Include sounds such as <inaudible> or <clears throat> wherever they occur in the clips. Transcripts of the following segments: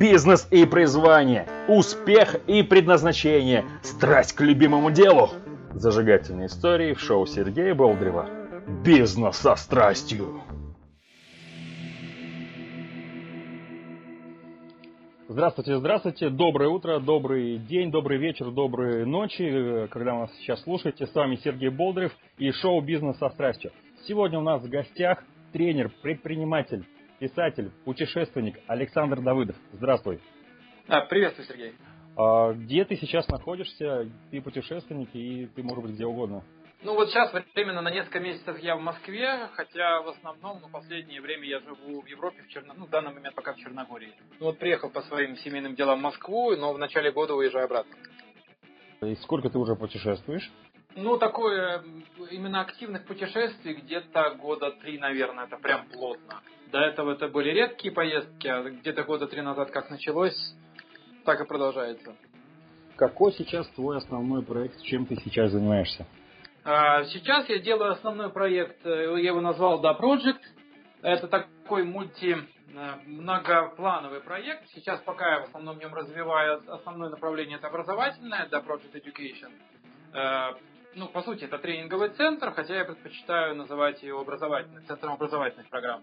Бизнес и призвание, успех и предназначение, страсть к любимому делу. Зажигательные истории в шоу Сергея Болдрева. Бизнес со страстью. Здравствуйте, здравствуйте, доброе утро, добрый день, добрый вечер, добрые ночи, когда вы нас сейчас слушаете. С вами Сергей Болдырев и шоу «Бизнес со страстью». Сегодня у нас в гостях тренер, предприниматель, писатель, путешественник Александр Давыдов. Здравствуй. А, приветствую, Сергей. А, где ты сейчас находишься? Ты путешественник и ты, может быть, где угодно. Ну вот сейчас временно на несколько месяцев я в Москве, хотя в основном, ну, последнее время я живу в Европе, в Черно... ну, в данный момент пока в Черногории. Ну вот приехал по своим семейным делам в Москву, но в начале года уезжаю обратно. И сколько ты уже путешествуешь? Ну, такое, именно активных путешествий где-то года три, наверное, это прям плотно. До этого это были редкие поездки, а где-то года три назад как началось, так и продолжается. Какой сейчас твой основной проект, чем ты сейчас занимаешься? А, сейчас я делаю основной проект, э, я его назвал Da Project. Это такой мульти э, многоплановый проект. Сейчас пока я в основном в нем развиваю основное направление это образовательное, Da Project Education. Э, ну, по сути, это тренинговый центр, хотя я предпочитаю называть его образовательным, центром образовательных программ.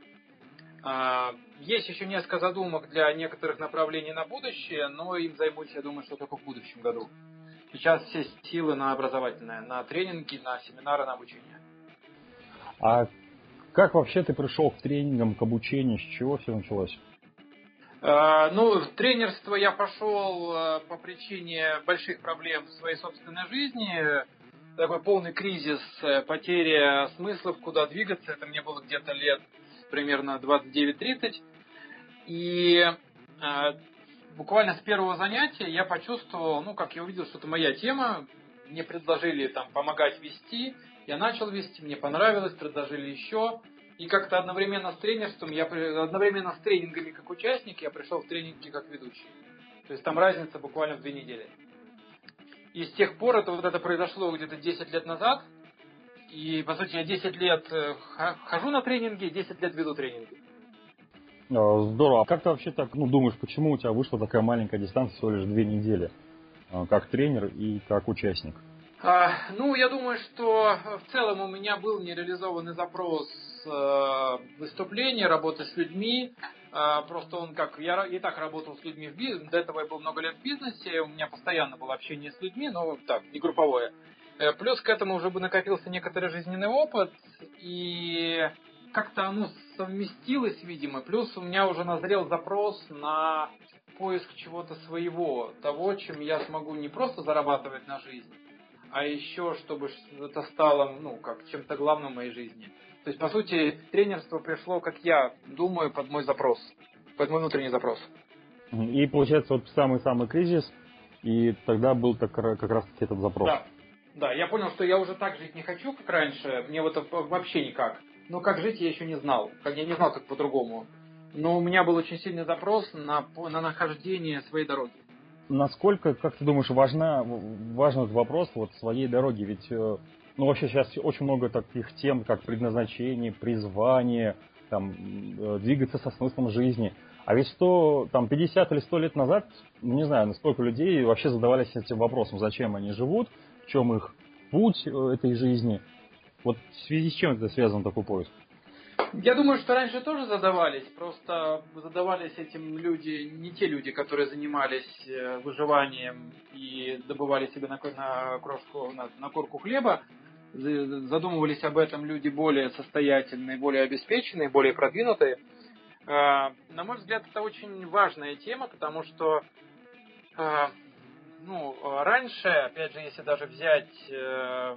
А, есть еще несколько задумок для некоторых направлений на будущее, но им займусь, я думаю, что только в будущем году. Сейчас все силы на образовательное, на тренинги, на семинары, на обучение. А как вообще ты пришел к тренингам, к обучению, с чего все началось? А, ну, в тренерство я пошел а, по причине больших проблем в своей собственной жизни. Такой полный кризис, э, потеря смыслов, куда двигаться. Это мне было где-то лет примерно 29-30. И э, буквально с первого занятия я почувствовал, ну, как я увидел, что это моя тема. Мне предложили там помогать вести. Я начал вести, мне понравилось, предложили еще. И как-то одновременно с тренерством, я одновременно с тренингами как участник, я пришел в тренинги как ведущий. То есть там разница буквально в две недели. И с тех пор это вот это произошло где-то 10 лет назад. И, по сути, я 10 лет э, хожу на тренинги, 10 лет веду тренинги. А, здорово. А как ты вообще так ну, думаешь, почему у тебя вышла такая маленькая дистанция, всего лишь две недели, а, как тренер и как участник? А, ну, я думаю, что в целом у меня был нереализованный запрос э, выступления, работы с людьми. Э, просто он как... Я и так работал с людьми в бизнесе, до этого я был много лет в бизнесе, у меня постоянно было общение с людьми, но так, не групповое. Э, плюс к этому уже бы накопился некоторый жизненный опыт, и как-то оно совместилось, видимо. Плюс у меня уже назрел запрос на поиск чего-то своего, того, чем я смогу не просто зарабатывать на жизнь, а еще, чтобы это стало, ну, как чем-то главным в моей жизни. То есть, по сути, тренерство пришло, как я думаю, под мой запрос, под мой внутренний запрос. И получается, вот самый-самый кризис, и тогда был как раз таки этот запрос. Да, да, я понял, что я уже так жить не хочу, как раньше, мне вот вообще никак. Но как жить я еще не знал, как я не знал, как по-другому. Но у меня был очень сильный запрос на, на нахождение своей дороги. Насколько, как ты думаешь, важна, важен этот вопрос вот своей дороги? Ведь э, ну, вообще сейчас очень много таких тем, как предназначение, призвание, там, э, двигаться со смыслом жизни. А ведь 100, там, 50 или 100 лет назад, ну, не знаю, насколько людей вообще задавались этим вопросом, зачем они живут, чем их путь э, этой жизни. Вот в связи с чем это связан такой поиск? Я думаю, что раньше тоже задавались, просто задавались этим люди, не те люди, которые занимались э, выживанием и добывали себе на, на крошку, на, на корку хлеба, задумывались об этом люди более состоятельные, более обеспеченные, более продвинутые. А, на мой взгляд, это очень важная тема, потому что ну, раньше, опять же, если даже взять э, э,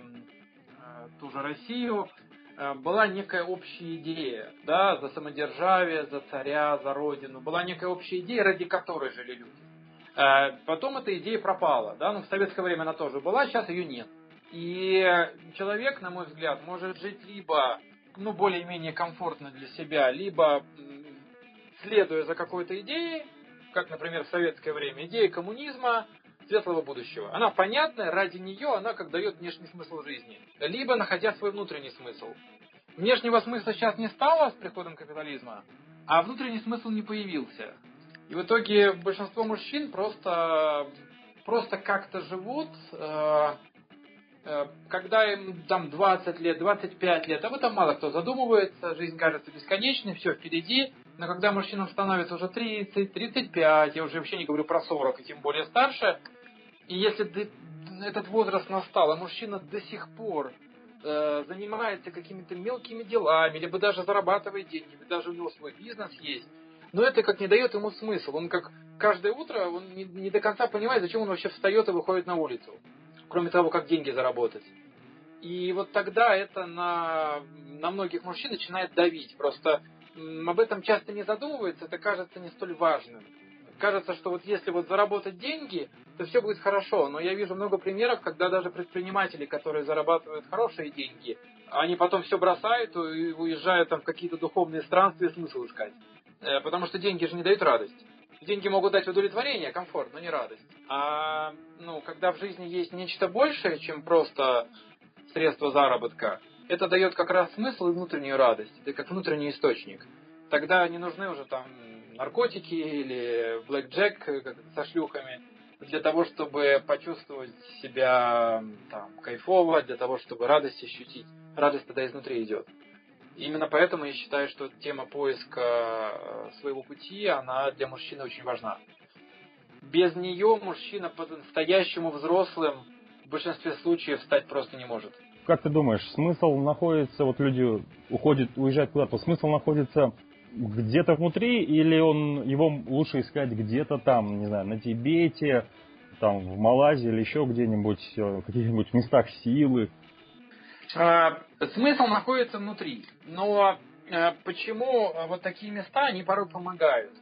ту же Россию, э, была некая общая идея, да, за самодержавие, за царя, за родину, была некая общая идея, ради которой жили люди. Потом эта идея пропала, да, ну в советское время она тоже была, сейчас ее нет. И человек, на мой взгляд, может жить либо, ну, более-менее комфортно для себя, либо следуя за какой-то идеей, как, например, в советское время, идея коммунизма, светлого будущего. Она понятная, ради нее она как дает внешний смысл жизни. Либо находя свой внутренний смысл. Внешнего смысла сейчас не стало с приходом капитализма, а внутренний смысл не появился. И в итоге большинство мужчин просто, просто как-то живут, э, э, когда им там 20 лет, 25 лет, об этом мало кто задумывается, жизнь кажется бесконечной, все впереди, но когда мужчинам становится уже 30, 35, я уже вообще не говорю про 40, и тем более старше, и если этот возраст настал, а мужчина до сих пор э, занимается какими-то мелкими делами, либо даже зарабатывает деньги, даже у него свой бизнес есть, но это как не дает ему смысл. Он как каждое утро, он не, не до конца понимает, зачем он вообще встает и выходит на улицу, кроме того, как деньги заработать. И вот тогда это на, на многих мужчин начинает давить. Просто об этом часто не задумывается, это кажется не столь важным кажется, что вот если вот заработать деньги, то все будет хорошо. Но я вижу много примеров, когда даже предприниматели, которые зарабатывают хорошие деньги, они потом все бросают и уезжают там в какие-то духовные странствия смысл искать. Э, потому что деньги же не дают радость. Деньги могут дать удовлетворение, комфорт, но не радость. А ну, когда в жизни есть нечто большее, чем просто средство заработка, это дает как раз смысл и внутреннюю радость. Это как внутренний источник. Тогда не нужны уже там наркотики или блэкджек со шлюхами для того, чтобы почувствовать себя там, кайфово, для того, чтобы радость ощутить. Радость тогда изнутри идет. Именно поэтому я считаю, что тема поиска э, своего пути, она для мужчины очень важна. Без нее мужчина по-настоящему взрослым в большинстве случаев стать просто не может. Как ты думаешь, смысл находится, вот люди уходят, уезжают куда-то, смысл находится где-то внутри, или он его лучше искать где-то там, не знаю, на Тибете, там в Малайзии или еще где-нибудь, э, в каких-нибудь местах силы? А, смысл находится внутри. Но а, почему вот такие места, они порой помогают?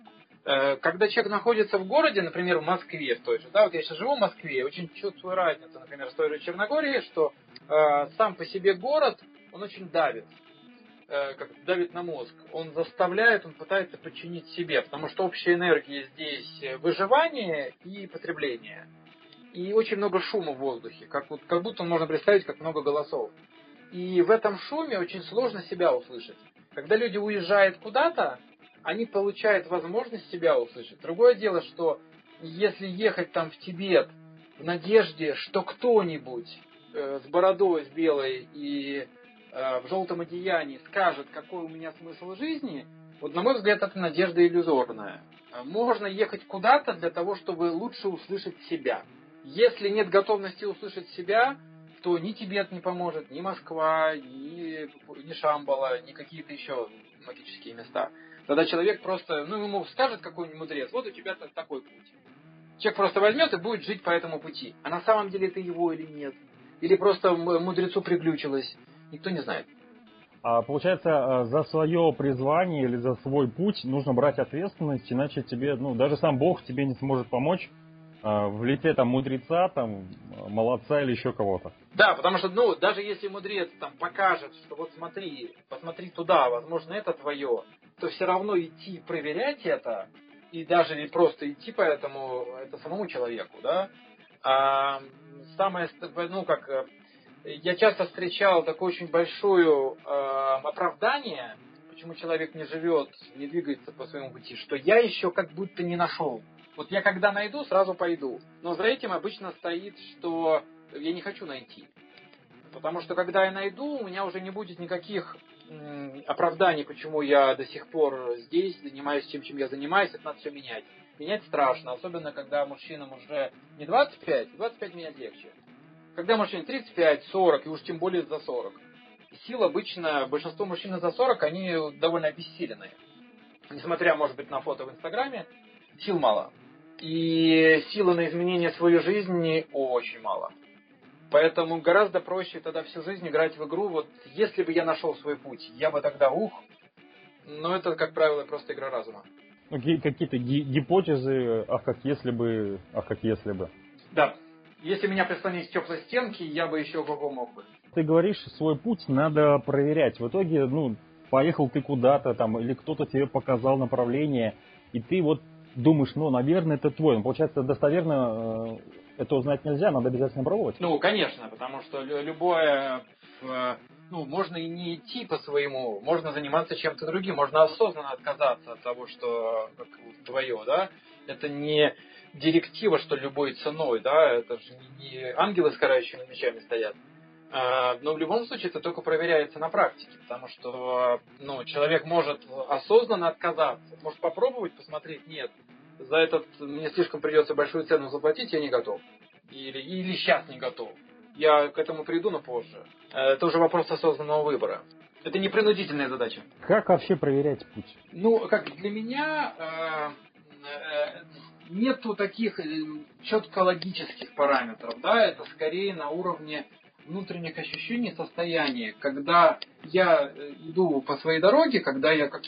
Когда человек находится в городе, например, в Москве в той же, да, вот я сейчас живу в Москве, очень чувствую разницу, например, с той же Черногории, что э, сам по себе город, он очень давит. Э, как давит на мозг, он заставляет, он пытается подчинить себе, потому что общая энергия здесь э, выживание и потребление. И очень много шума в воздухе, как, вот, как будто можно представить, как много голосов. И в этом шуме очень сложно себя услышать. Когда люди уезжают куда-то, они получают возможность себя услышать. Другое дело, что если ехать там в Тибет в надежде, что кто-нибудь э, с бородой, с белой и Э, в желтом одеянии скажет, какой у меня смысл жизни, вот на мой взгляд, это надежда иллюзорная. Э, можно ехать куда-то для того, чтобы лучше услышать себя. Если нет готовности услышать себя, то ни Тибет не поможет, ни Москва, ни, ни Шамбала, ни какие-то еще магические места. Тогда человек просто, ну, ему скажет какой-нибудь мудрец, вот у тебя такой путь. Человек просто возьмет и будет жить по этому пути. А на самом деле это его или нет. Или просто мудрецу приглючилось никто не знает. А получается, э, за свое призвание или за свой путь нужно брать ответственность, иначе тебе, ну, даже сам Бог тебе не сможет помочь э, в лице там мудреца, там, молодца или еще кого-то. Да, потому что, ну, даже если мудрец там покажет, что вот смотри, посмотри туда, возможно, это твое, то все равно идти проверять это, и даже не просто идти по этому, это самому человеку, да, а самое, ну, как э, я часто встречал такое очень большое э, оправдание, почему человек не живет, не двигается по своему пути, что я еще как будто не нашел. Вот я когда найду, сразу пойду. Но за этим обычно стоит, что я не хочу найти. Потому что когда я найду, у меня уже не будет никаких оправданий, почему я до сих пор здесь, занимаюсь тем, чем я занимаюсь, это надо все менять. Менять страшно, особенно когда мужчинам уже не 25, 25 менять легче. Когда мужчине 35, 40 и уж тем более за 40. Сил обычно, большинство мужчин за 40, они довольно обессиленные. Несмотря, может быть, на фото в Инстаграме, сил мало. И силы на изменение своей жизни очень мало. Поэтому гораздо проще тогда всю жизнь играть в игру. Вот если бы я нашел свой путь, я бы тогда ух. Но это, как правило, просто игра разума. Ну, какие-то гипотезы, ах, как если бы, ах, как если бы. Да, если меня прислонить к теплой стенке, я бы еще ого мог бы. Ты говоришь, свой путь надо проверять. В итоге, ну, поехал ты куда-то там, или кто-то тебе показал направление, и ты вот думаешь, ну, наверное, это твой. Но получается, достоверно э, это узнать нельзя, надо обязательно пробовать. Ну, конечно, потому что любое, э, ну, можно и не идти по своему, можно заниматься чем-то другим, можно осознанно отказаться от того, что твое, да, это не директива, что любой ценой, да, это же не ангелы с карающими мечами стоят. А, но в любом случае это только проверяется на практике, потому что ну, человек может осознанно отказаться, может попробовать, посмотреть, нет, за этот мне слишком придется большую цену заплатить, я не готов. Или, или сейчас не готов. Я к этому приду, но позже. Э, это уже вопрос осознанного выбора. Это не принудительная задача. Как вообще проверять путь? Ну, как для меня э, э, нету таких четко логических параметров, да, это скорее на уровне внутренних ощущений, состояния, когда я иду по своей дороге, когда я как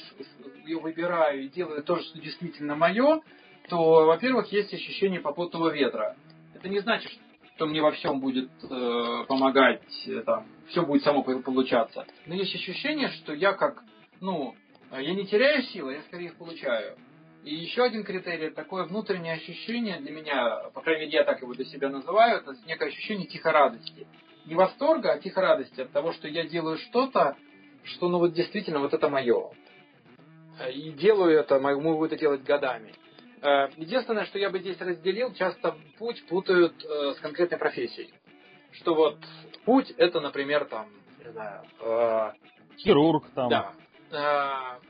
ее выбираю и делаю то, что действительно мое, то, во-первых, есть ощущение попутного ветра. Это не значит, что мне во всем будет э, помогать, э, там, все будет само получаться. Но есть ощущение, что я как, ну, я не теряю силы, я скорее их получаю. И еще один критерий, такое внутреннее ощущение для меня, по крайней мере, я так его для себя называю, это некое ощущение тихой радости. Не восторга, а тихой радости от того, что я делаю что-то, что, ну, вот действительно, вот это мое. И делаю это, могу это делать годами. Э, единственное, что я бы здесь разделил, часто путь путают э, с конкретной профессией. Что вот путь это, например, там, не знаю, э, хирург там. Да.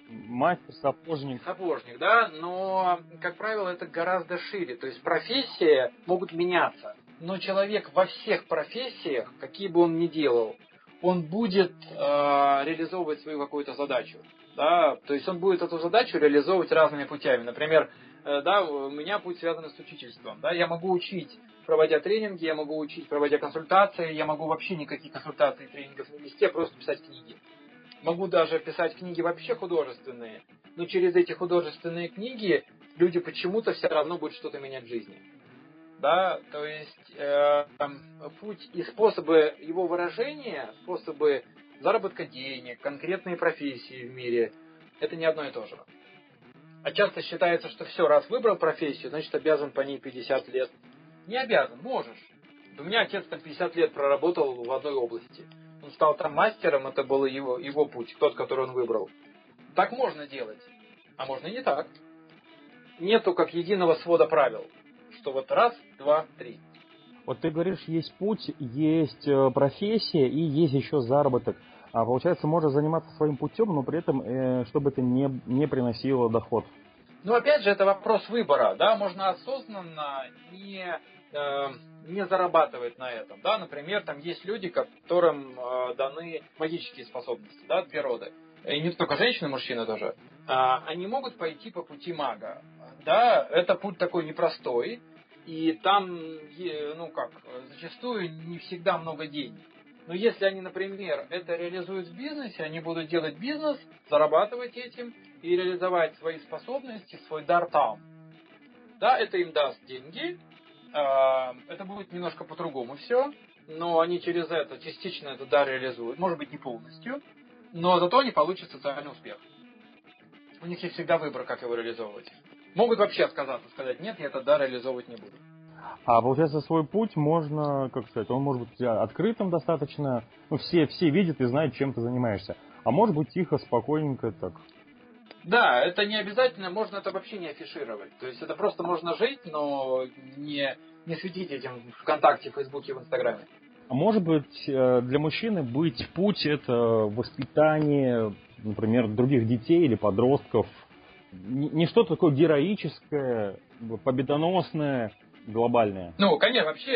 Мастер, сапожник. Сапожник, да, но, как правило, это гораздо шире. То есть профессии могут меняться. Но человек во всех профессиях, какие бы он ни делал, он будет э, реализовывать свою какую-то задачу. Да? То есть он будет эту задачу реализовывать разными путями. Например, Э, да, у меня путь связан с учительством. Да, я могу учить, проводя тренинги, я могу учить, проводя консультации, я могу вообще никаких консультаций и тренингов не вести, а просто писать книги. Могу даже писать книги вообще художественные, но через эти художественные книги люди почему-то все равно будут что-то менять в жизни. Да, то есть э, путь и способы его выражения, способы заработка денег, конкретные профессии в мире, это не одно и то же. А часто считается, что все, раз выбрал профессию, значит обязан по ней 50 лет. Не обязан, можешь. У меня отец там 50 лет проработал в одной области. Он стал там мастером, это был его, его путь, тот, который он выбрал. Так можно делать, а можно и не так. Нету как единого свода правил, что вот раз, два, три. Вот ты говоришь, есть путь, есть э, профессия и есть еще заработок. А получается, можно заниматься своим путем, но при этом, э, чтобы это не, не приносило доход. Ну, опять же, это вопрос выбора, да, можно осознанно не, э, не зарабатывать на этом, да, например, там есть люди, которым э, даны магические способности, да, от природы, и не только женщины, мужчины тоже, э, они могут пойти по пути мага, да, это путь такой непростой, и там, ну как, зачастую не всегда много денег. Но если они, например, это реализуют в бизнесе, они будут делать бизнес, зарабатывать этим и реализовать свои способности, свой дар там. Да, это им даст деньги, а, это будет немножко по-другому все, но они через это частично этот дар реализуют, может быть не полностью, но зато они получат социальный успех. У них есть всегда выбор, как его реализовывать. Могут вообще отказаться, сказать, нет, я этот дар реализовывать не буду. А получается, свой путь можно, как сказать, он может быть открытым достаточно. Ну, все, все видят и знают, чем ты занимаешься. А может быть тихо, спокойненько так. Да, это не обязательно, можно это вообще не афишировать. То есть это просто можно жить, но не, не светить этим ВКонтакте, Фейсбуке, в Инстаграме. А может быть, э, для мужчины быть путь это воспитание, например, других детей или подростков. Не что-то такое героическое, победоносное, глобальная? Ну, конечно, вообще,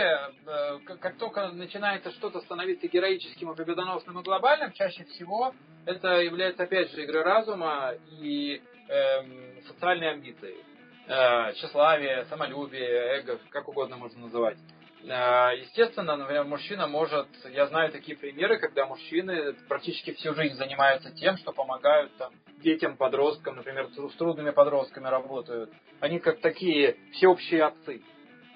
э, как только начинается что-то становиться героическим и победоносным и глобальным, чаще всего это является, опять же, игрой разума и эм, социальной амбицией. Э, тщеславие, самолюбие, эго, как угодно можно называть. Э, естественно, например, мужчина может, я знаю такие примеры, когда мужчины практически всю жизнь занимаются тем, что помогают там, детям, подросткам, например, с трудными подростками работают. Они как такие всеобщие отцы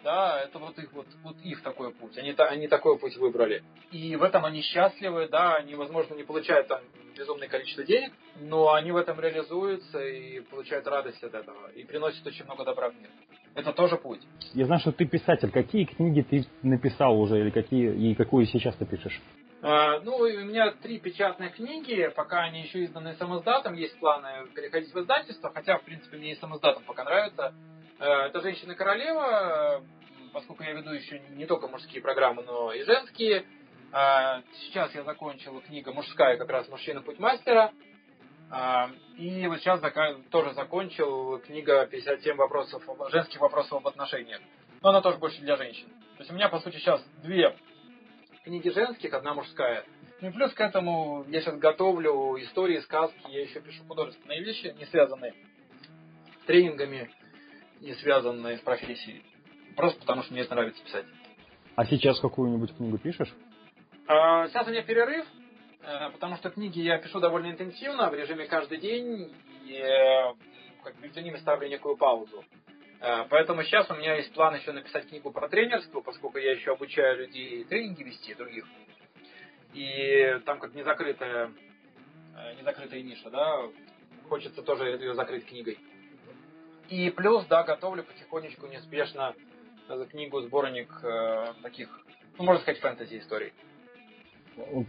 да, это вот их, вот, вот их такой путь, они, они такой путь выбрали. И в этом они счастливы, да, они, возможно, не получают там безумное количество денег, но они в этом реализуются и получают радость от этого, и приносят очень много добра в мир. Это тоже путь. Я знаю, что ты писатель. Какие книги ты написал уже, или какие, и какую сейчас ты пишешь? А, ну, у меня три печатные книги, пока они еще изданы самоздатом, есть планы переходить в издательство, хотя, в принципе, мне и самоздатом пока нравится. А, это «Женщина-королева», поскольку я веду еще не только мужские программы, но и женские. А, сейчас я закончил книга «Мужская», как раз «Мужчина. Путь мастера». И вот сейчас тоже закончил книга «57 вопросов, женских вопросов об отношениях». Но она тоже больше для женщин. То есть у меня, по сути, сейчас две книги женских, одна мужская. Ну и плюс к этому я сейчас готовлю истории, сказки, я еще пишу художественные вещи, не связанные с тренингами, не связанные с профессией. Просто потому, что мне это нравится писать. А сейчас какую-нибудь книгу пишешь? А, сейчас у меня перерыв, э, потому что книги я пишу довольно интенсивно, в режиме каждый день, и э, как между ними ставлю некую паузу. Э, поэтому сейчас у меня есть план еще написать книгу про тренерство, поскольку я еще обучаю людей тренинги вести других. И там как незакрытая, незакрытая ниша, да, хочется тоже ее закрыть книгой. И плюс, да, готовлю потихонечку, неспешно книгу, сборник э, таких, ну, можно сказать, фэнтези-историй.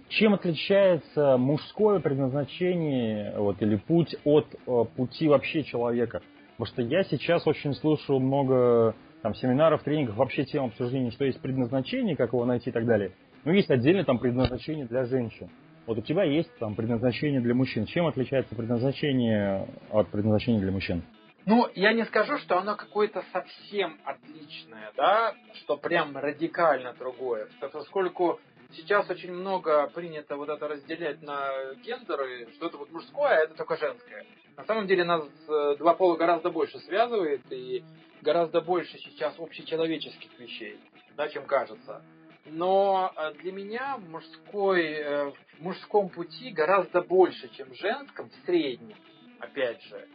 Чем отличается мужское предназначение вот, или путь от э, пути вообще человека? Потому что я сейчас очень слушаю много там, семинаров, тренингов, вообще тем обсуждений, что есть предназначение, как его найти и так далее. Но есть отдельно там предназначение для женщин. Вот у тебя есть там предназначение для мужчин. Чем отличается предназначение от предназначения для мужчин? Ну, я не скажу, что оно какое-то совсем отличное, да, что прям радикально другое. Поскольку сейчас очень много принято вот это разделять на гендеры, что это вот мужское, а это только женское. На самом деле нас э, два пола гораздо больше связывает и гораздо больше сейчас общечеловеческих вещей, да, чем кажется. Но э, для меня мужской, э, в мужском пути гораздо больше, чем в женском, в среднем, опять же,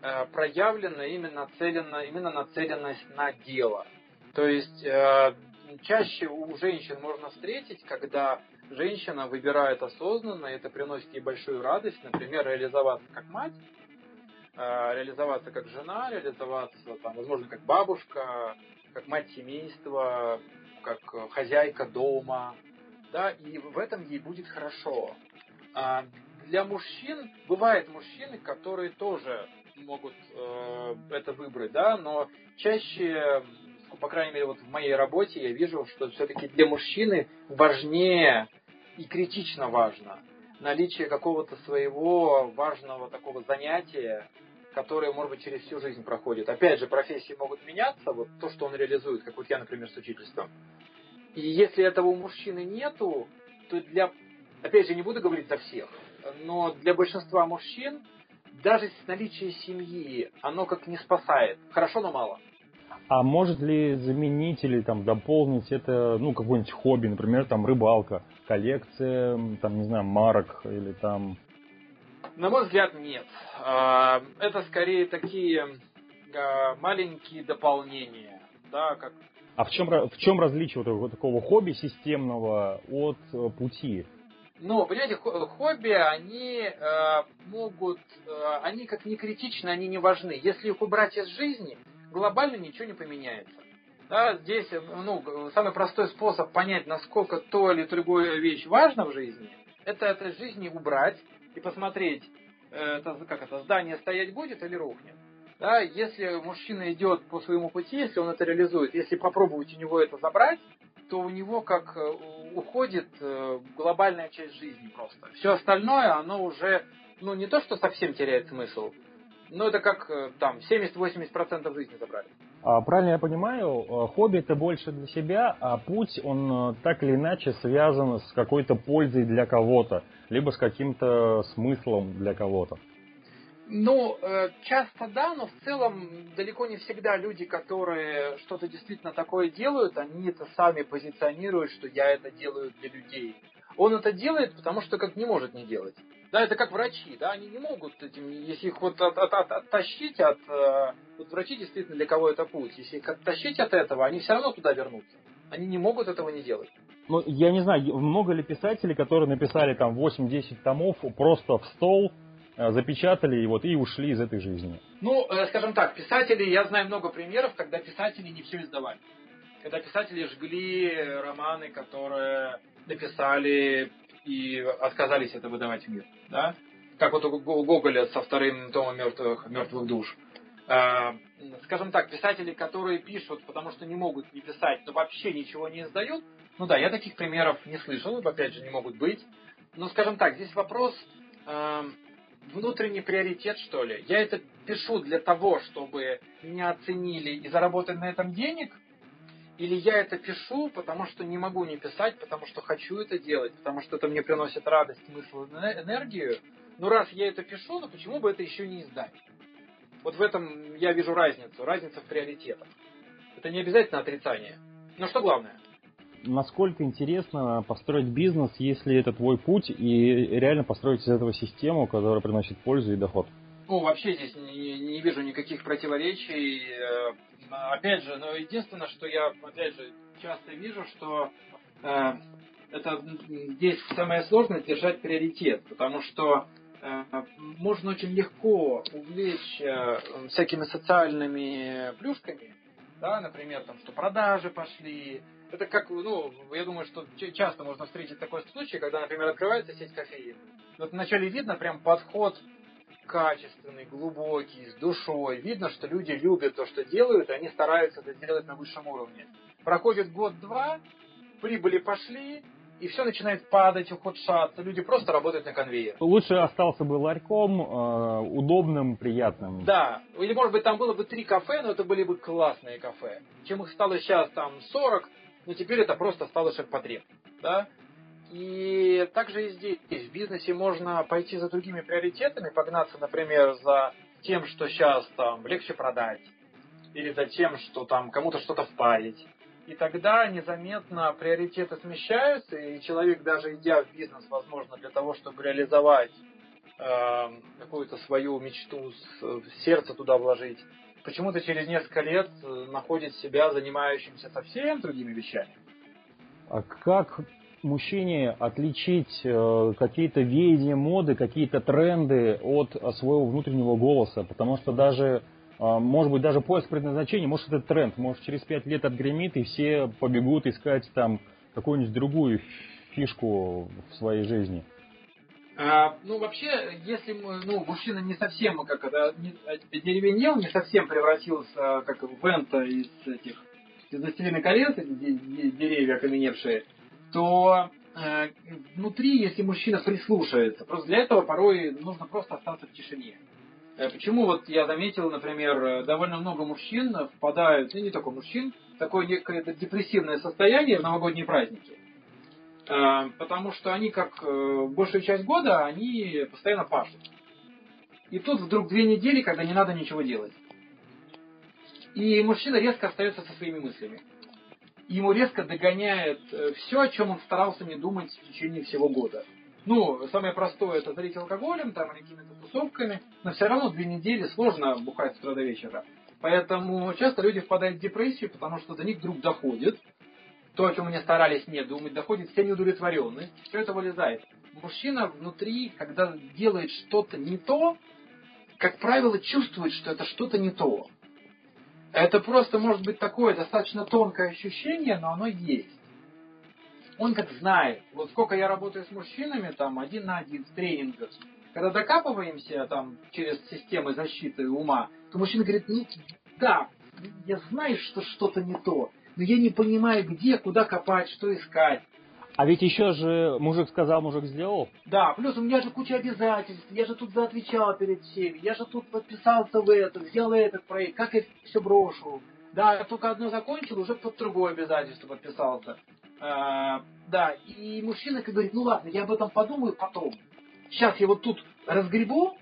проявлена именно, нацелена, именно нацеленность на дело. То есть чаще у женщин можно встретить, когда женщина выбирает осознанно, и это приносит ей большую радость, например, реализоваться как мать, э, реализоваться как жена, реализоваться, там, возможно, как бабушка, как мать семейства, как хозяйка дома, да, и в этом ей будет хорошо. А для мужчин, бывают мужчины, которые тоже могут э, это выбрать, да, но чаще по крайней мере, вот в моей работе я вижу, что все-таки для мужчины важнее и критично важно наличие какого-то своего важного такого занятия, которое, может быть, через всю жизнь проходит. Опять же, профессии могут меняться, вот то, что он реализует, как вот я, например, с учительством. И если этого у мужчины нету, то для, опять же, не буду говорить за всех, но для большинства мужчин даже наличие семьи, оно как не спасает. Хорошо, но мало. А может ли заменить или там дополнить это, ну, какое-нибудь хобби, например, там рыбалка, коллекция, там, не знаю, марок или там... На мой взгляд, нет. А, это скорее такие а, маленькие дополнения, да, как... А в чем, в чем различие вот такого хобби системного от э, пути? Ну, понимаете, хобби, они э, могут, э, они как не критичны, они не важны. Если их убрать из жизни, глобально ничего не поменяется. Да, здесь ну, самый простой способ понять, насколько то или другая вещь важна в жизни, это это жизни убрать и посмотреть, э, это, как это, здание стоять будет или рухнет. Да, если мужчина идет по своему пути, если он это реализует, если попробовать у него это забрать, то у него как э, уходит э, глобальная часть жизни просто. Все остальное, оно уже, ну не то, что совсем теряет смысл, ну, это как э, там 70-80% жизни забрали. А, правильно я понимаю, хобби это больше для себя, а путь, он так или иначе связан с какой-то пользой для кого-то, либо с каким-то смыслом для кого-то. Ну, часто да, но в целом далеко не всегда люди, которые что-то действительно такое делают, они это сами позиционируют, что я это делаю для людей. Он это делает, потому что как не может не делать. Да, это как врачи, да, они не могут этим, если их вот от, от, от, оттащить от, э, вот врачи действительно для кого это путь, если их оттащить от этого, они все равно туда вернутся. Они не могут этого не делать. Ну, я не знаю, много ли писателей, которые написали там 8-10 томов просто в стол, э, запечатали и вот и ушли из этой жизни. Ну, э, скажем так, писатели, я знаю много примеров, когда писатели не все издавали. Когда писатели жгли романы, которые написали и отказались это выдавать в мир. Да? Как вот у Гоголя со вторым томом мертвых, мертвых душ. Э, скажем так, писатели, которые пишут, потому что не могут не писать, но вообще ничего не издают, ну да, я таких примеров не слышал, опять же, не могут быть. Но, скажем так, здесь вопрос э, внутренний приоритет, что ли. Я это пишу для того, чтобы меня оценили и заработать на этом денег, или я это пишу, потому что не могу не писать, потому что хочу это делать, потому что это мне приносит радость, смысл, энергию. Ну, раз я это пишу, ну почему бы это еще не издать? Вот в этом я вижу разницу, разница в приоритетах. Это не обязательно отрицание. Но что главное? Насколько интересно построить бизнес, если это твой путь, и реально построить из этого систему, которая приносит пользу и доход? Ну, вообще здесь не, не вижу никаких противоречий. Э, опять же, но единственное, что я, опять же, часто вижу, что э, это здесь самое сложное держать приоритет, потому что э, можно очень легко увлечь э, всякими социальными плюшками, да, например, там, что продажи пошли. Это как, ну, я думаю, что часто можно встретить такой случай, когда, например, открывается сеть кофеин. Вот вначале видно прям подход качественный, глубокий, с душой. Видно, что люди любят то, что делают, и они стараются это сделать на высшем уровне. Проходит год-два, прибыли пошли, и все начинает падать, ухудшаться. Люди просто работают на конвейере. Лучше остался бы ларьком, э, удобным, приятным. Да. Или, может быть, там было бы три кафе, но это были бы классные кафе. Чем их стало сейчас там 40, но теперь это просто стало ширпотреб. Да? И также и здесь, в бизнесе можно пойти за другими приоритетами, погнаться, например, за тем, что сейчас там легче продать, или за тем, что там кому-то что-то впарить. И тогда незаметно приоритеты смещаются, и человек, даже идя в бизнес, возможно, для того, чтобы реализовать э, какую-то свою мечту, сердце туда вложить, почему-то через несколько лет э, находит себя занимающимся совсем другими вещами. А как мужчине отличить э, какие-то веяния моды, какие-то тренды от своего внутреннего голоса, потому что даже, э, может быть, даже поиск предназначения, может, это тренд, может, через пять лет отгремит, и все побегут искать там какую-нибудь другую фишку в своей жизни. А, ну, вообще, если ну, мужчина не совсем, как это, не, деревенел, не совсем превратился, как в Вента из этих, из «Властелина колец», деревья окаменевшие, то э, внутри, если мужчина прислушается, просто для этого порой нужно просто остаться в тишине. Э, почему вот я заметил, например, довольно много мужчин впадают, ну не только мужчин, такое некое депрессивное состояние в новогодние праздники. Э, потому что они, как э, большую часть года, они постоянно пашут. И тут вдруг две недели, когда не надо ничего делать. И мужчина резко остается со своими мыслями ему резко догоняет э, все, о чем он старался не думать в течение всего года. Ну, самое простое это залить алкоголем, там, или какими-то тусовками, но все равно две недели сложно бухать с утра до вечера. Поэтому часто люди впадают в депрессию, потому что до них вдруг доходит, то, о чем они старались не думать, доходит вся неудовлетворенность, все это вылезает. Мужчина внутри, когда делает что-то не то, как правило, чувствует, что это что-то не то. Это просто может быть такое достаточно тонкое ощущение, но оно есть. Он как знает. Вот сколько я работаю с мужчинами, там, один на один, в тренингах, когда докапываемся там через системы защиты ума, то мужчина говорит, ну, да, я знаю, что что-то не то, но я не понимаю, где, куда копать, что искать. А ведь еще же мужик сказал, мужик сделал. Да, плюс у меня же куча обязательств, я же тут заотвечал перед всеми, я же тут подписался в это, сделал этот проект, как я все брошу. Да, я только одно закончил, уже под другое обязательство подписался. А, да, и мужчина как говорит, ну ладно, я об этом подумаю потом. Сейчас я вот тут разгребу,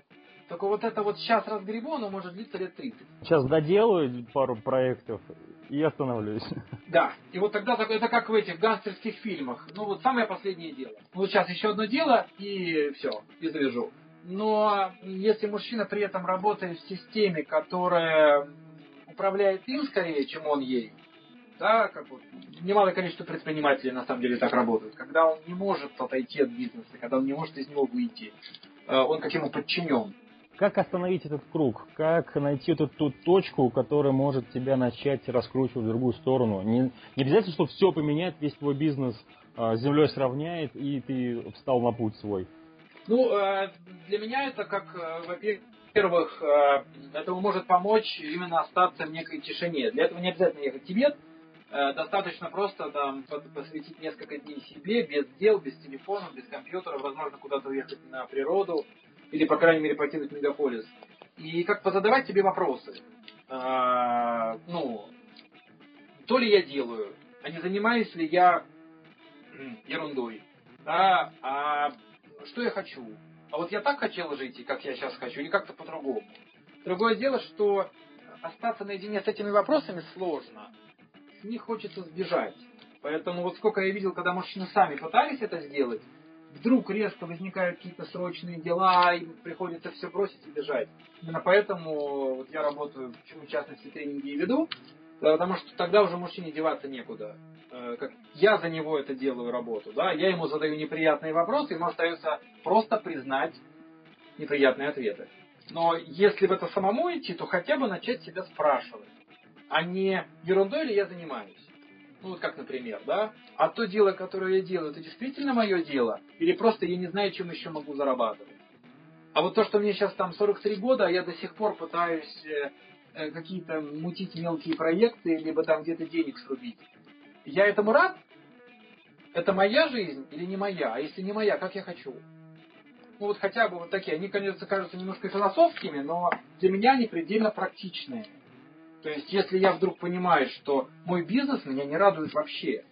только вот это вот сейчас разгребу, оно может длиться лет 30. Сейчас доделаю пару проектов и остановлюсь. <laughs> Да, и вот тогда это как в этих гангстерских фильмах. Ну вот самое последнее дело. Вот сейчас еще одно дело и все, и завяжу. Но если мужчина при этом работает в системе, которая управляет им скорее, чем он ей, да, как вот немалое количество предпринимателей на самом деле так работают, когда он не может отойти от бизнеса, когда он не может из него выйти, э, он как ему подчинен. Как остановить этот круг? Как найти эту ту точку, которая может тебя начать раскручивать в другую сторону? Не, не обязательно, что все поменять, весь твой бизнес э, с землей сравняет, и ты встал на путь свой? Ну, э, для меня это как, э, во-первых, э, это может помочь именно остаться в некой тишине. Для этого не обязательно ехать в Тибет, достаточно просто там посвятить несколько дней себе, без дел, без телефона, без компьютера, возможно, куда-то уехать на природу, или, по крайней мере, покинуть мегаполис. И как позадавать себе вопросы. Ну, то ли я делаю, а не занимаюсь ли я <clears throat> ерундой. Да, а что я хочу. А вот я так хотел жить, как я сейчас хочу, или как-то по-другому. Другое дело, что остаться наедине с этими вопросами сложно. С них хочется сбежать. Поэтому вот сколько я видел, когда мужчины сами пытались это сделать, вдруг резко возникают какие-то срочные дела, и приходится все бросить и бежать. Именно поэтому вот я работаю, в частности, тренинги и веду, потому что тогда уже мужчине деваться некуда. Э, как я за него это делаю работу, да, я ему задаю неприятные вопросы, ему остается просто признать неприятные ответы. Но если в это самому идти, то хотя бы начать себя спрашивать, а не ерундой ли я занимаюсь. Ну вот как, например, да, а то дело, которое я делаю, это действительно мое дело? Или просто я не знаю, чем еще могу зарабатывать? А вот то, что мне сейчас там 43 года, а я до сих пор пытаюсь э, э, какие-то мутить мелкие проекты, либо там где-то денег срубить, я этому рад? Это моя жизнь или не моя? А если не моя, как я хочу? Ну вот хотя бы вот такие. Они, конечно, кажутся немножко философскими, но для меня они предельно практичные. То есть, если я вдруг понимаю, что мой бизнес меня не радует вообще,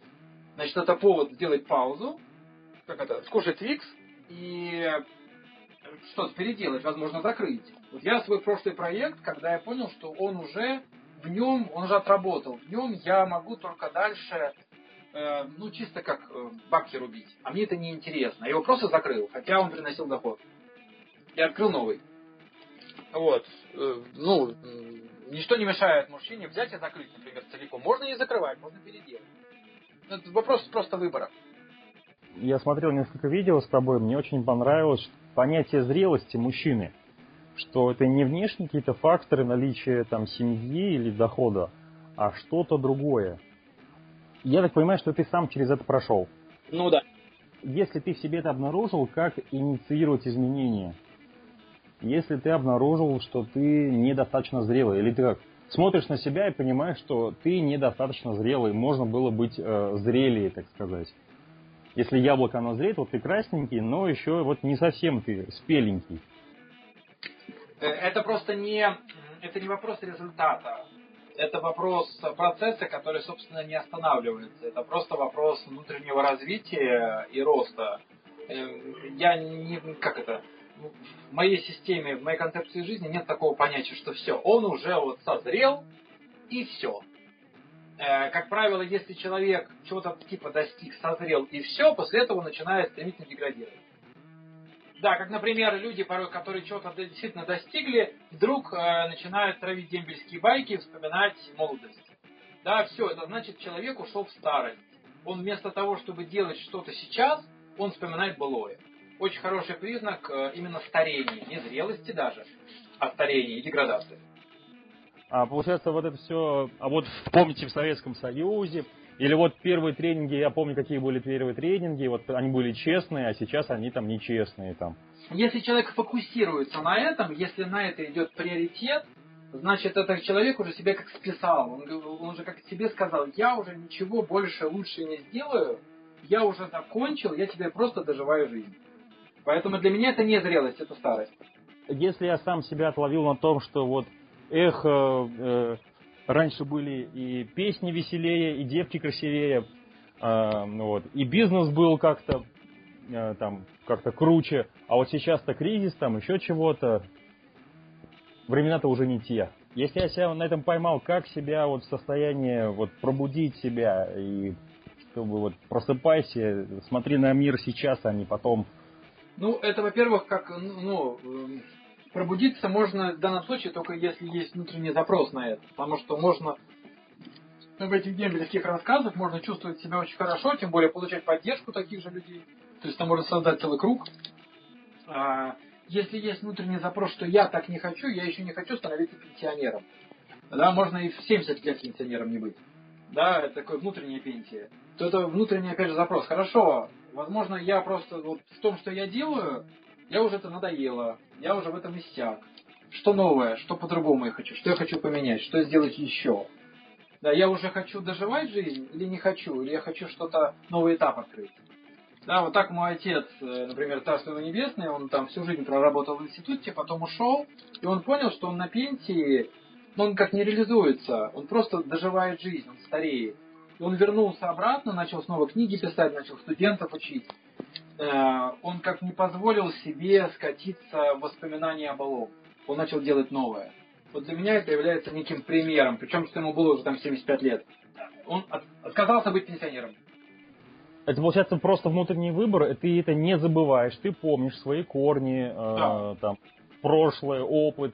значит, это повод сделать паузу, как это, скушать Твикс и что-то переделать, возможно, закрыть. Вот я свой прошлый проект, когда я понял, что он уже в нем, он уже отработал, в нем я могу только дальше, э, ну, чисто как э, бабки рубить. А мне это не интересно. Я его просто закрыл, хотя он приносил доход. И открыл новый. Вот. Э, ну, ничто не мешает мужчине взять и закрыть, например, целиком. Можно не закрывать, можно переделать. Это вопрос просто выбора. Я смотрел несколько видео с тобой, мне очень понравилось понятие зрелости мужчины – что это не внешние какие-то факторы наличия там семьи или дохода, а что-то другое. Я так понимаю, что ты сам через это прошел. Ну да. Если ты в себе это обнаружил, как инициировать изменения? Если ты обнаружил, что ты недостаточно зрелый, или ты как смотришь на себя и понимаешь, что ты недостаточно зрелый, можно было быть э, зрелее, так сказать. Если яблоко оно зреет, вот ты красненький, но еще вот не совсем ты спеленький. Э, это просто не, это не вопрос результата. Это вопрос процесса, который, собственно, не останавливается. Это просто вопрос внутреннего развития и роста. Э, я не, как это, в моей системе, в моей концепции жизни нет такого понятия, что все, он уже вот созрел и все. Э, как правило, если человек чего-то типа достиг, созрел и все, после этого начинает стремительно деградировать. Да, как, например, люди, порой, которые чего-то действительно достигли, вдруг э, начинают травить дембельские байки и вспоминать молодость. Да, все, это значит, человек ушел в старость. Он вместо того, чтобы делать что-то сейчас, он вспоминает былое. Очень хороший признак э, именно старения, не зрелости даже, а старения и деградации. А получается, вот это все, а вот помните в Советском Союзе, или вот первые тренинги, я помню, какие были первые тренинги, вот они были честные, а сейчас они там нечестные там. Если человек фокусируется на этом, если на это идет приоритет, значит, этот человек уже себя как списал. Он, он уже как себе сказал, я уже ничего больше лучше не сделаю, я уже закончил, я тебе просто доживаю жизнь. Поэтому для меня это не зрелость, это старость. Если я сам себя отловил на том, что вот, эх, э, э, раньше были и песни веселее, и девки красивее, э, вот, и бизнес был как-то э, там как-то круче, а вот сейчас-то кризис, там еще чего-то, времена-то уже не те. Если я себя на этом поймал, как себя вот в состоянии вот пробудить себя и чтобы вот просыпайся, смотри на мир сейчас, а не потом. Ну, это, во-первых, как, ну, пробудиться можно в данном случае только если есть внутренний запрос на это. Потому что можно в этих дембельских рассказах можно чувствовать себя очень хорошо, тем более получать поддержку таких же людей. То есть там можно создать целый круг. А, если есть внутренний запрос, что я так не хочу, я еще не хочу становиться пенсионером. Да, можно и в 70 лет пенсионером не быть. да, это такое внутренняя пенсия, то это внутренний, опять же, запрос. Хорошо, возможно, я просто вот в том, что я делаю, я уже это надоело, я уже в этом иссяк. Что новое, что по-другому я хочу, что я хочу поменять, что сделать еще. Да, я уже хочу доживать жизнь или не хочу, или я хочу что-то, новый этап открыть. Да, вот так мой отец, э, например, Царство его небесное, он там всю жизнь проработал в институте, потом ушел, и он понял, что он на пенсии, но он как не реализуется, он просто доживает жизнь, он стареет. И он вернулся обратно, начал снова книги писать, начал студентов учить. Э, он как не позволил себе скатиться в воспоминания о былом. Он начал делать новое. Вот для меня это является неким примером, причем что ему было уже там 75 лет. Он отказался быть пенсионером. Это получается просто внутренний выбор, и ты это не забываешь, ты помнишь свои корни, да. э, там, прошлое, опыт,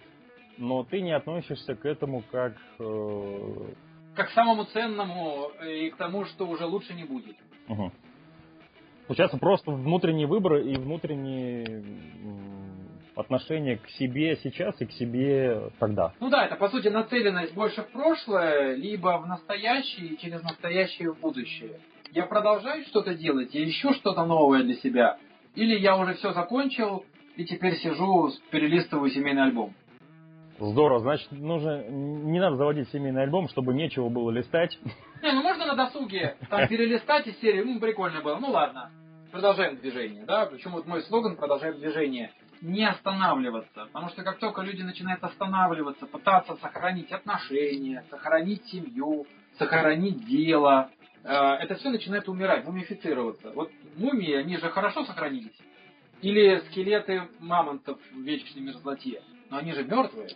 но ты не относишься к этому как... Э... Как к самому ценному и к тому, что уже лучше не будет. Угу. Получается просто внутренний выбор и внутренние отношение к себе сейчас и к себе тогда. Ну да, это по сути нацеленность больше в прошлое, либо в настоящее и через настоящее в будущее. Я продолжаю что-то делать, я ищу что-то новое для себя, или я уже все закончил и теперь сижу, перелистываю семейный альбом. Здорово, значит, нужно не надо заводить семейный альбом, чтобы нечего было листать. Не, ну можно на досуге там перелистать из серии, ну прикольно было, ну ладно. Продолжаем движение, да? Причем вот мой слоган «Продолжаем движение» не останавливаться. Потому что как только люди начинают останавливаться, пытаться сохранить отношения, сохранить семью, сохранить дело, э, это все начинает умирать, мумифицироваться. Вот мумии, они же хорошо сохранились. Или скелеты мамонтов в вечной мерзлоте. Но они же мертвые.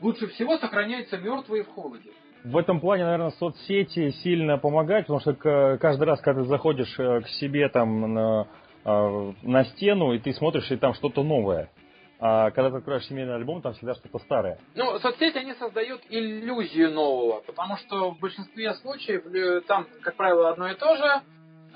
Лучше всего сохраняются мертвые в холоде. В этом плане, наверное, соцсети сильно помогают, потому что каждый раз, когда ты заходишь э, к себе там на Э, на стену, и ты смотришь, и там что-то новое. А когда ты открываешь семейный альбом, там всегда что-то старое. Ну, соцсети, они создают иллюзию нового, потому что в большинстве случаев там, как правило, одно и то же.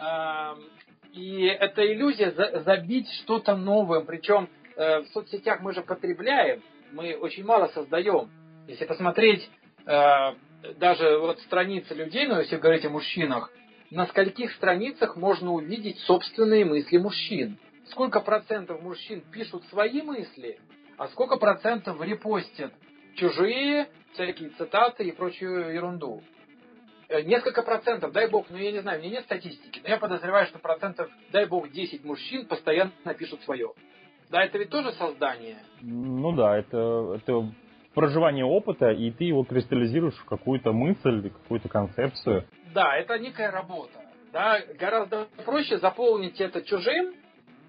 Эм, и эта иллюзия забить что-то новым. Причем э, в соцсетях мы же потребляем, мы очень мало создаем. Если посмотреть даже вот страницы людей, ну, если говорить о мужчинах, на скольких страницах можно увидеть собственные мысли мужчин. Сколько процентов мужчин пишут свои мысли, а сколько процентов репостят чужие, всякие цитаты и прочую ерунду. Э, несколько процентов, дай бог, ну я не знаю, у меня нет статистики, но я подозреваю, что процентов, дай бог, 10 мужчин постоянно пишут свое. Да, это ведь тоже создание. Ну да, это, это проживание опыта, и ты его кристаллизируешь в какую-то мысль, какую-то концепцию. Да, это некая работа. Да, гораздо проще заполнить это чужим,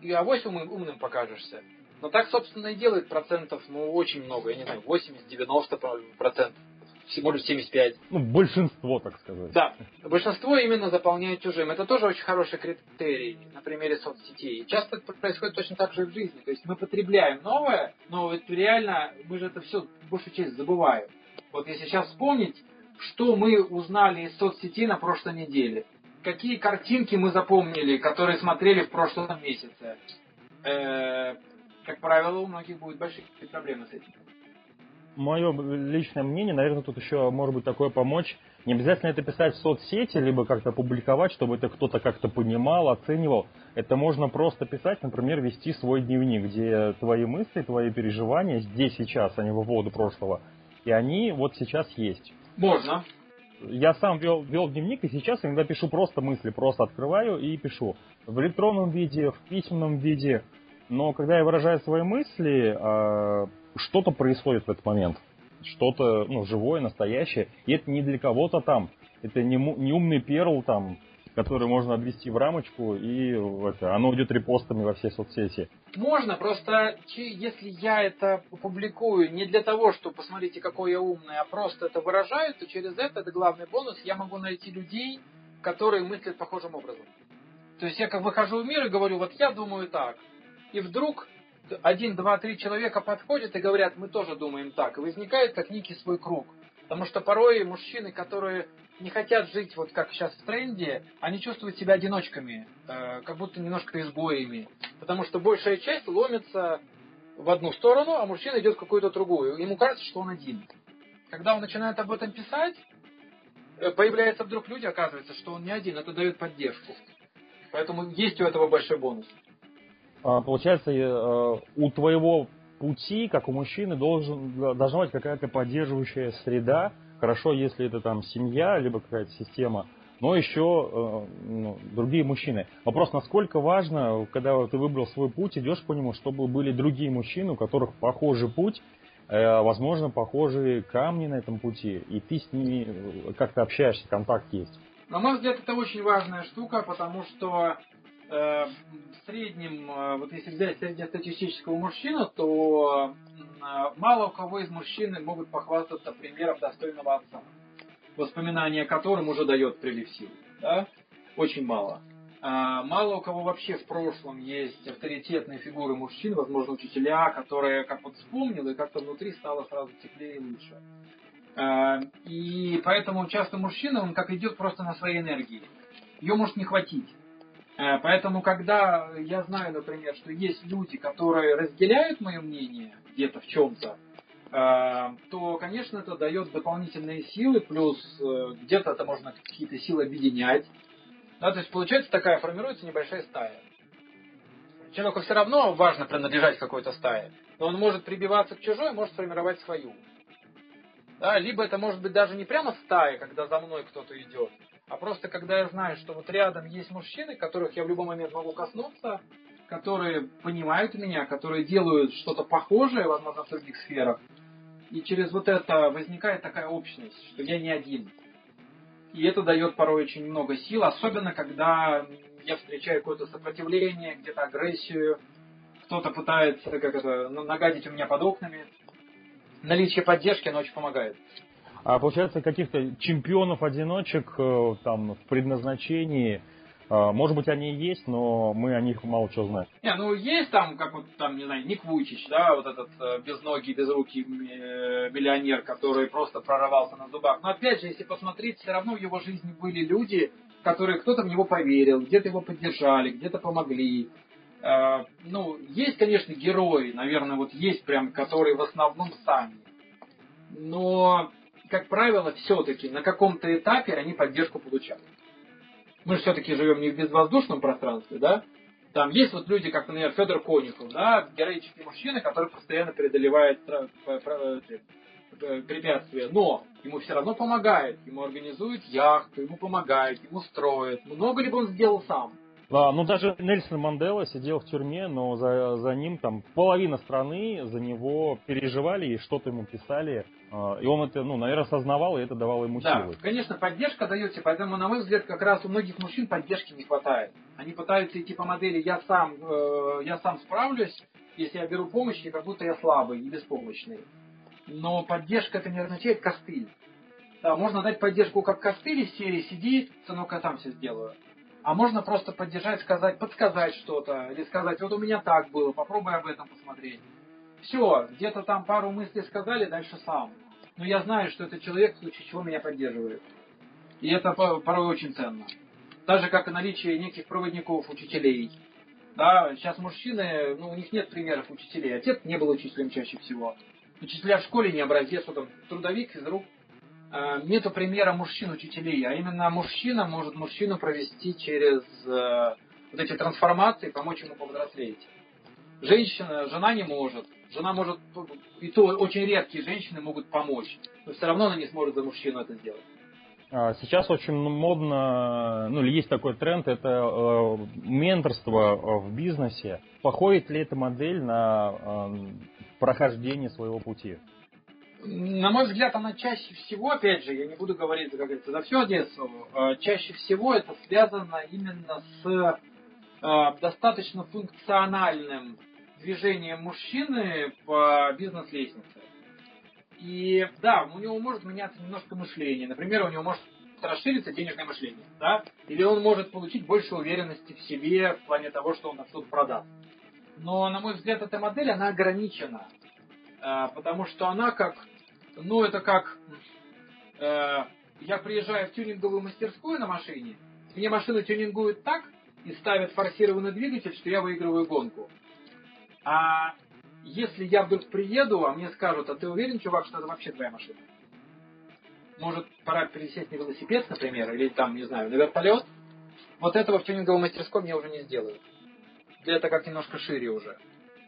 и авось умным, умным покажешься. Но так, собственно, и делает процентов, ну, очень много, я не знаю, 80-90 процентов всего лишь 75. Ну, большинство, так сказать. Да, большинство именно заполняет чужим. Это тоже очень хороший критерий на примере соцсетей. Часто это происходит точно так же и в жизни. То есть мы потребляем новое, но вот реально мы же это все большую часть забываем. Вот если сейчас вспомнить, что мы узнали из соцсетей на прошлой неделе, какие картинки мы запомнили, которые смотрели в прошлом месяце, э, как правило, у многих будут большие проблемы с этим мое личное мнение, наверное, тут еще может быть такое помочь. Не обязательно это писать в соцсети, либо как-то публиковать, чтобы это кто-то как-то понимал, оценивал. Это можно просто писать, например, вести свой дневник, где твои мысли, твои переживания здесь сейчас, а не в поводу прошлого. И они вот сейчас есть. Можно. Я сам вел, вел дневник, и сейчас иногда пишу просто мысли, просто открываю и пишу. В электронном виде, в письменном виде. Но когда я выражаю свои мысли, а, что-то происходит в этот момент. Что-то ну, живое, настоящее. И это не для кого-то там. Это не, не умный перл там, который можно обвести в рамочку, и это, оно идет репостами во все соцсети. Можно, просто если я это публикую не для того, чтобы посмотрите, какой я умный, а просто это выражаю, то через это, это главный бонус, я могу найти людей, которые мыслят похожим образом. То есть я как выхожу в мир и говорю, вот я думаю так. И вдруг один, два, три человека подходят и говорят, мы тоже думаем так. И возникает как некий свой круг. Потому что порой мужчины, которые не хотят жить вот как сейчас в тренде, они чувствуют себя одиночками, э, как будто немножко изгоями. Потому что большая часть ломится в одну сторону, а мужчина идет в какую-то другую. Ему кажется, что он один. Когда он начинает об этом писать, э, появляются вдруг люди, оказывается, что он не один, это дает поддержку. Поэтому есть у этого большой бонус. А, получается, э, у твоего пути, как у мужчины, должен, должна быть какая-то поддерживающая среда. Хорошо, если это там семья, либо какая-то система, но еще э, ну, другие мужчины. Вопрос, насколько важно, когда ты выбрал свой путь, идешь по нему, чтобы были другие мужчины, у которых похожий путь, э, возможно, похожие камни на этом пути, и ты с ними как-то общаешься, контакт есть. На мой взгляд, это очень важная штука, потому что в среднем, э, вот если взять среднестатистического мужчину, то э, мало у кого из мужчин могут похвастаться примером достойного отца, воспоминания о котором уже дает прилив сил. Да? Очень мало. А мало у кого вообще в прошлом есть авторитетные фигуры мужчин, возможно, учителя, которые как вот вспомнил и как-то внутри стало сразу теплее и лучше. И поэтому часто мужчина, он как идет просто на своей энергии. Ее может не хватить. Э, поэтому, когда я знаю, например, что есть люди, которые разделяют мое мнение где-то в чем-то, э, то, конечно, это дает дополнительные силы, плюс э, где-то это можно какие-то силы объединять. Да, то есть получается такая, формируется небольшая стая. Человеку все равно важно принадлежать какой-то стае, но он может прибиваться к чужой, может сформировать свою. Да, либо это может быть даже не прямо стая, когда за мной кто-то идет, а просто когда я знаю, что вот рядом есть мужчины, которых я в любой момент могу коснуться, которые понимают меня, которые делают что-то похожее, возможно, в других сферах. И через вот это возникает такая общность, что я не один. И это дает порой очень много сил, особенно когда я встречаю какое-то сопротивление, где-то агрессию, кто-то пытается как это, нагадить у меня под окнами. Наличие поддержки, оно очень помогает. А получается, каких-то чемпионов-одиночек э, там в предназначении, э, может быть, они и есть, но мы о них мало чего знаем. Не, ну есть там, как вот там, не знаю, Ник Вуйчич, да, вот этот э, безногий, безрукий миллионер, который просто прорывался на зубах. Но опять же, если посмотреть, все равно в его жизни были люди, которые кто-то в него поверил, где-то его поддержали, где-то помогли. Ну, есть, конечно, герои, наверное, вот есть прям, которые в основном сами. Но как правило, все-таки на каком-то этапе они поддержку получают. Мы же все-таки живем не в безвоздушном пространстве, да? Там есть вот люди, как, например, Федор Конюхов, да, героический мужчина, который постоянно преодолевает препятствия, но ему все равно помогает, ему организуют яхту, ему помогает, ему строят. Много ли бы он сделал сам? А, ну, даже Нельсон Мандела сидел в тюрьме, но за, за ним там половина страны за него переживали и что-то ему писали. А, и он это, ну, наверное, осознавал, и это давало ему да, силы. конечно, поддержка дается, поэтому, на мой взгляд, как раз у многих мужчин поддержки не хватает. Они пытаются идти по модели «я сам, э, я сам справлюсь», если я беру помощь, и как будто я слабый и беспомощный. Но поддержка это не означает костыль. Да, можно дать поддержку как костыль из серии «сиди, сынок, я сам все сделаю». А можно просто поддержать, сказать, подсказать что-то, или сказать, вот у меня так было, попробуй об этом посмотреть. Все, где-то там пару мыслей сказали, дальше сам. Но я знаю, что этот человек в случае чего меня поддерживает. И это порой очень ценно. Даже как и наличие неких проводников, учителей. Да, сейчас мужчины, ну, у них нет примеров учителей. Отец не был учителем чаще всего. Учителя в школе не образец, он трудовик, физрук, Э, нету примера мужчин-учителей, а именно мужчина может мужчину провести через э, вот эти трансформации, помочь ему повзрослеть. Женщина, жена не может. Жена может, и то очень редкие женщины могут помочь, но все равно она не сможет за мужчину это сделать. А, сейчас очень модно, ну или есть такой тренд, это э, менторство в бизнесе. Походит ли эта модель на э, прохождение своего пути? на мой взгляд, она чаще всего, опять же, я не буду говорить, как говорится, за всю Одессу, э, чаще всего это связано именно с э, достаточно функциональным движением мужчины по бизнес-лестнице. И да, у него может меняться немножко мышление. Например, у него может расшириться денежное мышление, да? Или он может получить больше уверенности в себе в плане того, что он что-то продаст. Но, на мой взгляд, эта модель, она ограничена. Э, потому что она как ну, это как э, я приезжаю в тюнинговую мастерскую на машине, мне машину тюнингуют так и ставят форсированный двигатель, что я выигрываю гонку. А если я вдруг приеду, а мне скажут, а ты уверен, чувак, что это вообще твоя машина? может, пора пересесть на велосипед, например, или там, не знаю, на вертолет, вот этого в тюнинговой мастерской мне уже не сделают. Это как немножко шире уже.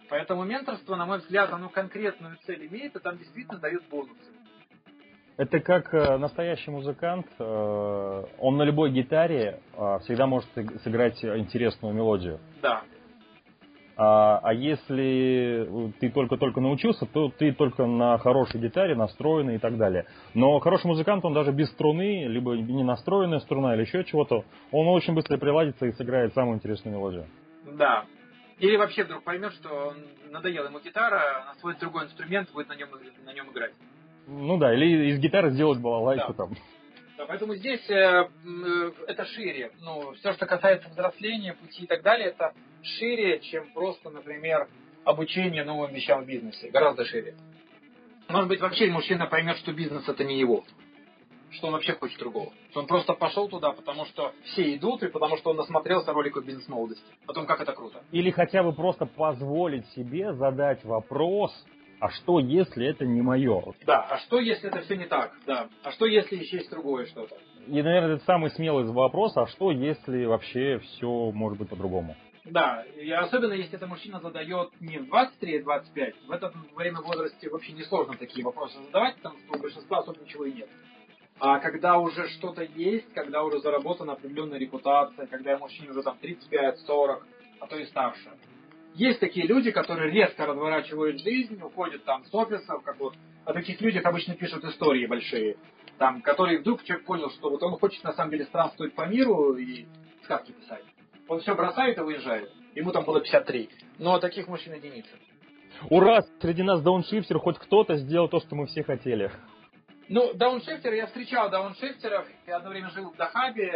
Поэтому менторство, на мой взгляд, оно конкретную цель имеет, и там действительно дают бонусы. Это как э, настоящий музыкант, э, он на любой гитаре э, всегда может сыграть интересную мелодию. Да. А, а если ты только-только научился, то ты только на хорошей гитаре, настроенный и так далее. Но хороший музыкант, он даже без струны, либо не настроенная струна или еще чего-то, он очень быстро приладится и сыграет самую интересную мелодию. Да. Или вообще вдруг поймет, что надоела ему гитара, освоит другой инструмент, будет на нем, на нем играть. Ну да, или из гитары сделать балалайку да. там. Да, поэтому здесь э, э, это шире. Ну, все, что касается взросления, пути и так далее, это шире, чем просто, например, обучение новым вещам в бизнесе. Гораздо шире. Может быть, вообще мужчина поймет, что бизнес это не его. Что он вообще хочет другого. Что он просто пошел туда, потому что все идут, и потому что он насмотрелся роликов бизнес-молодости. О том, как это круто. Или хотя бы просто позволить себе задать вопрос, а что, если это не мое? Да, а что, если это все не так? Да. А что, если еще есть другое что-то? И, наверное, это самый смелый вопрос, а что, если вообще все может быть по-другому? Да, и особенно если это мужчина задает не в 23-25, в это время возрасте вообще несложно такие вопросы задавать, потому что у большинства особо ничего и нет. А когда уже что-то есть, когда уже заработана определенная репутация, когда мужчине уже там 35-40, а то и старше, есть такие люди, которые резко разворачивают жизнь, уходят там с офисов, как вот о таких людях обычно пишут истории большие, там, которые вдруг человек понял, что вот он хочет на самом деле странствовать по миру и сказки писать. Он все бросает и уезжает. Ему там было 53. Но таких мужчин единицы. Ура! Среди нас дауншифтер, хоть кто-то сделал то, что мы все хотели. Ну, дауншифтеры, я встречал дауншифтеров. Я одно время жил в Дахабе,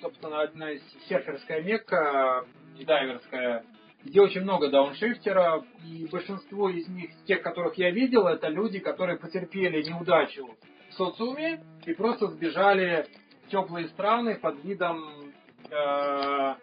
собственно, одна из серферская мекка дайверская где очень много дауншифтеров, и большинство из них, тех, которых я видел, это люди, которые потерпели неудачу в социуме и просто сбежали в теплые страны под видом, э,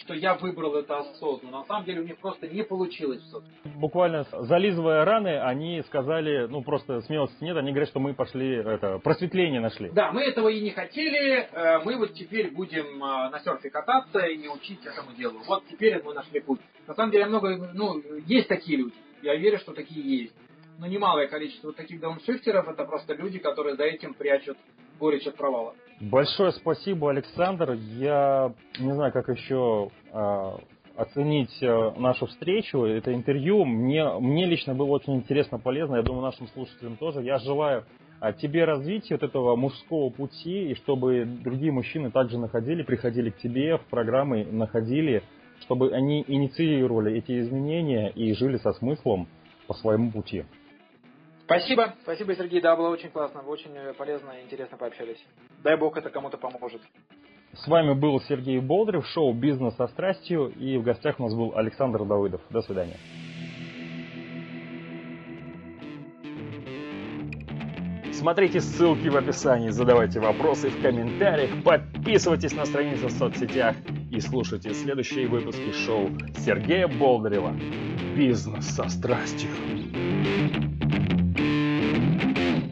что я выбрал это осознанно. На самом деле у них просто не получилось все. Буквально зализывая раны, они сказали, ну просто смелости нет, они говорят, что мы пошли, это, просветление нашли. Да, мы этого и не хотели, э, мы вот теперь будем э, на серфе кататься и учить этому делу. Вот теперь мы нашли путь. На самом деле много, ну, есть такие люди. Я верю, что такие есть. Но немалое количество таких дауншифтеров это просто люди, которые за этим прячут горечь от провала. Большое спасибо, Александр. Я не знаю, как еще э, оценить нашу встречу, это интервью. Мне, мне лично было очень интересно, полезно. Я думаю, нашим слушателям тоже. Я желаю э, тебе развития вот этого мужского пути, и чтобы другие мужчины также находили, приходили к тебе в программы, находили, чтобы они инициировали эти изменения и жили со смыслом по своему пути. Спасибо. Спасибо, Сергей. Да, было очень классно. Очень э, полезно и интересно пообщались. Дай бог это кому-то поможет. С вами был Сергей Болдырев, шоу «Бизнес со страстью». И в гостях у нас был Александр Давыдов. До свидания. Смотрите ссылки в описании, задавайте вопросы в комментариях, подписывайтесь на страницы в соцсетях и слушайте следующие выпуски шоу Сергея Болдырева «Бизнес со страстью».